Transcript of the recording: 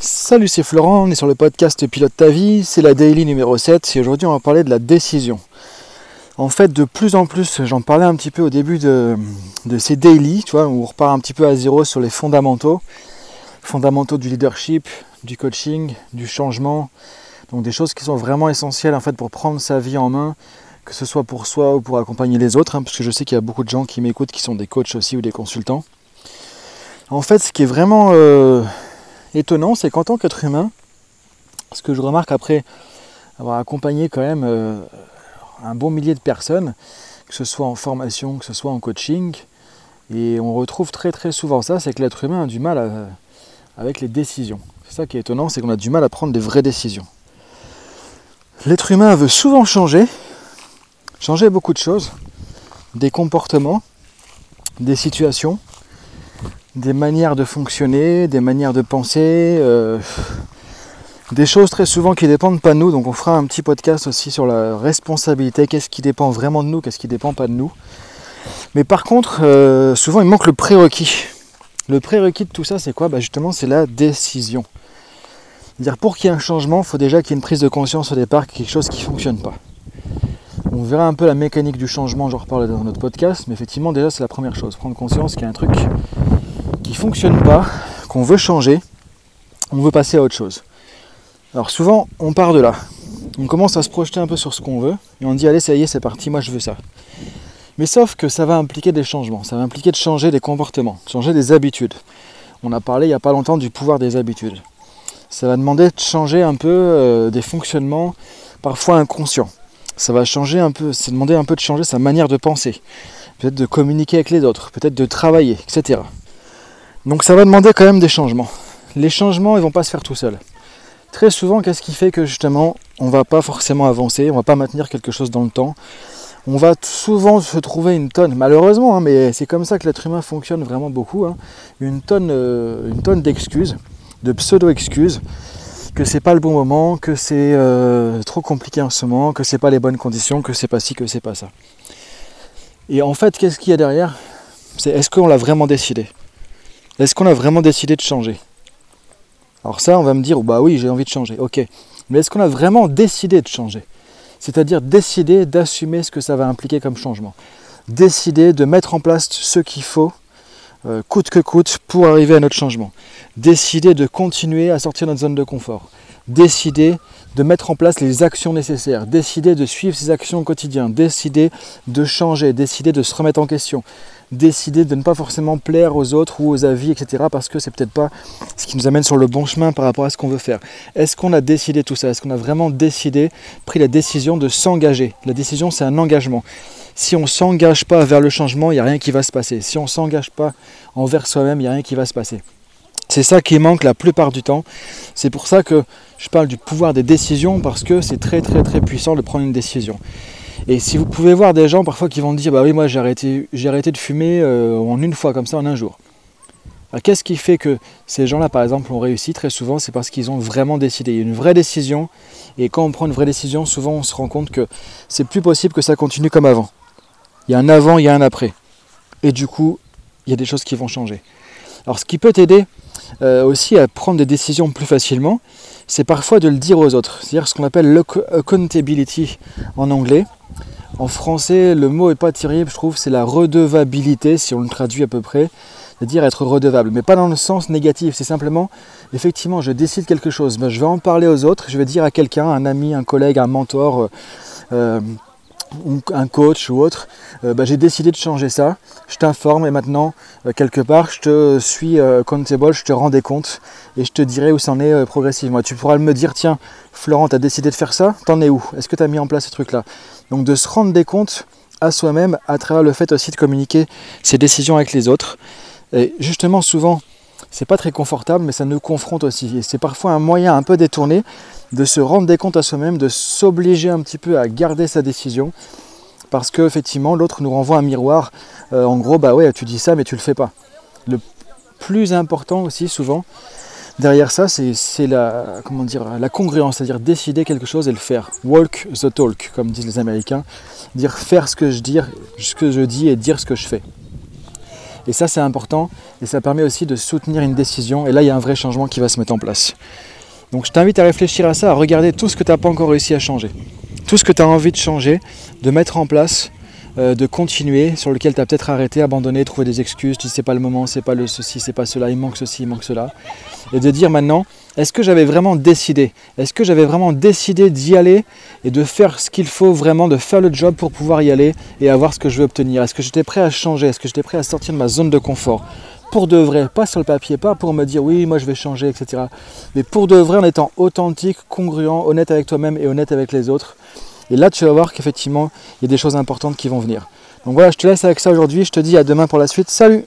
Salut, c'est Florent, on est sur le podcast Pilote ta vie, c'est la daily numéro 7 et aujourd'hui on va parler de la décision. En fait, de plus en plus, j'en parlais un petit peu au début de, ces daily, tu vois, où on repart un petit peu à zéro sur les fondamentaux, fondamentaux du leadership, du coaching, du changement, donc des choses qui sont vraiment essentielles en fait pour prendre sa vie en main, que ce soit pour soi ou pour accompagner les autres, hein, parce que je sais qu'il y a beaucoup de gens qui m'écoutent qui sont des coachs aussi ou des consultants. En fait, ce qui est vraiment euh, étonnant, c'est qu'en tant qu'être humain, ce que je remarque après avoir accompagné quand même euh, un bon millier de personnes, que ce soit en formation, que ce soit en coaching, et on retrouve très très souvent ça, c'est que l'être humain a du mal avec les décisions. C'est ça qui est étonnant, c'est qu'on a du mal à prendre des vraies décisions. L'être humain veut souvent changer, changer beaucoup de choses, des comportements, des situations, des manières de fonctionner, des manières de penser, euh, des choses très souvent qui dépendent pas de nous. Donc on fera un petit podcast aussi sur la responsabilité, qu'est-ce qui dépend vraiment de nous, qu'est-ce qui dépend pas de nous. Mais par contre, euh, souvent il manque le prérequis. Le prérequis de tout ça, c'est quoi? Bah Justement, c'est la décision. dire pour qu'il y ait un changement, il faut déjà qu'il y ait une prise de conscience au départ, quelque chose qui ne fonctionne pas. On verra un peu la mécanique du changement, j'en reparle dans notre podcast, mais effectivement déjà c'est la première chose, prendre conscience qu'il y a un truc qui fonctionne pas, qu'on veut changer, on veut passer à autre chose. Alors souvent, on part de là. On commence à se projeter un peu sur ce qu'on veut et on dit allez, ça y est, c'est parti, moi je veux ça. Mais sauf que ça va impliquer des changements, ça va impliquer de changer des comportements, changer des habitudes. On a parlé il n'y a pas longtemps du pouvoir des habitudes. Ça va demander de changer un peu euh, des fonctionnements parfois inconscients. Ça va changer un peu, c'est demander un peu de changer sa manière de penser, peut-être de communiquer avec les autres, peut-être de travailler, etc. Donc ça va demander quand même des changements. Les changements, ils vont pas se faire tout seuls. Très souvent, qu'est-ce qui fait que justement, on va pas forcément avancer, on va pas maintenir quelque chose dans le temps? On va souvent se trouver une tonne, malheureusement, hein, mais c'est comme ça que l'être humain fonctionne vraiment beaucoup, hein, une tonne, euh, tonne d'excuses, de pseudo-excuses, que c'est pas le bon moment, que c'est euh, trop compliqué en ce moment, que c'est pas les bonnes conditions, que c'est pas ci, que c'est pas ça. Et en fait, qu'est-ce qu'il y a derrière? C'est est-ce qu'on l'a vraiment décidé? Est-ce qu'on a vraiment décidé de changer? Alors ça, on va me dire, bah oui, j'ai envie de changer, ok. Mais est-ce qu'on a vraiment décidé de changer? C'est-à-dire décider d'assumer ce que ça va impliquer comme changement. Décider de mettre en place ce qu'il faut, euh, coûte que coûte, pour arriver à notre changement. Décider de continuer à sortir de notre zone de confort. Décider de mettre en place les actions nécessaires, décider de suivre ces actions au quotidien, décider de changer, décider de se remettre en question, décider de ne pas forcément plaire aux autres ou aux avis, etc. parce que c'est peut-être pas ce qui nous amène sur le bon chemin par rapport à ce qu'on veut faire. Est-ce qu'on a décidé tout ça? Est-ce qu'on a vraiment décidé, pris la décision de s'engager? La décision, c'est un engagement. Si on ne s'engage pas vers le changement, il n'y a rien qui va se passer. Si on ne s'engage pas envers soi-même, il n'y a rien qui va se passer. C'est ça qui manque la plupart du temps. C'est pour ça que je parle du pouvoir des décisions parce que c'est très très très puissant de prendre une décision. Et si vous pouvez voir des gens parfois qui vont dire bah oui moi j'ai arrêté, j'ai arrêté de fumer euh, en une fois comme ça en un jour. Qu'est-ce qui fait que ces gens-là par exemple ont réussi Très souvent? C'est parce qu'ils ont vraiment décidé. Il y a une vraie décision et quand on prend une vraie décision souvent on se rend compte que c'est plus possible que ça continue comme avant. Il y a un avant, il y a un après. Et du coup il y a des choses qui vont changer. Alors ce qui peut t'aider euh, aussi à prendre des décisions plus facilement, c'est parfois de le dire aux autres. C'est-à-dire ce qu'on appelle l'accountability en anglais. En français, le mot est pas terrible, je trouve, c'est la redevabilité, si on le traduit à peu près. C'est-à-dire être redevable, mais pas dans le sens négatif, c'est simplement, effectivement, je décide quelque chose, ben, je vais en parler aux autres, je vais dire à quelqu'un, un ami, un collègue, un mentor, euh, euh, un coach ou autre, euh, bah, j'ai décidé de changer ça, je t'informe et maintenant, euh, quelque part, je te suis euh, comptable, je te rends des comptes et je te dirai où c'en est progressivement. Tu pourras me dire, tiens, Florent, tu as décidé de faire ça, t'en es où? Est-ce que tu as mis en place ce truc-là? Donc de se rendre des comptes à soi-même à travers le fait aussi de communiquer ses décisions avec les autres. Et justement, souvent, c'est pas très confortable, mais ça nous confronte aussi. Et c'est parfois un moyen un peu détourné de se rendre des comptes à soi-même, de s'obliger un petit peu à garder sa décision, parce que effectivement l'autre nous renvoie un miroir. Euh, en gros, bah ouais, tu dis ça, mais tu le fais pas. Le plus important aussi, souvent, derrière ça, c'est la, comment dire, la congruence, c'est-à-dire décider quelque chose et le faire. Walk the talk, comme disent les Américains. Dire faire ce que je dis, ce que je dis et dire ce que je fais. Et ça, c'est important. Et ça permet aussi de soutenir une décision. Et là, il y a un vrai changement qui va se mettre en place. Donc je t'invite à réfléchir à ça, à regarder tout ce que tu n'as pas encore réussi à changer. Tout ce que tu as envie de changer, de mettre en place, euh, de continuer, sur lequel tu as peut-être arrêté, abandonné, trouvé des excuses, tu dis c'est pas le moment, c'est pas le ceci, c'est pas cela, il manque ceci, il manque cela. Et de dire maintenant, est-ce que j'avais vraiment décidé? Est-ce que j'avais vraiment décidé d'y aller et de faire ce qu'il faut vraiment, de faire le job pour pouvoir y aller et avoir ce que je veux obtenir? Est-ce que j'étais prêt à changer? Est-ce que j'étais prêt à sortir de ma zone de confort? Pour de vrai, pas sur le papier, pas pour me dire oui, moi je vais changer, etc. Mais pour de vrai en étant authentique, congruent, honnête avec toi-même et honnête avec les autres. Et là, tu vas voir qu'effectivement, il y a des choses importantes qui vont venir. Donc voilà, je te laisse avec ça aujourd'hui. Je te dis à demain pour la suite. Salut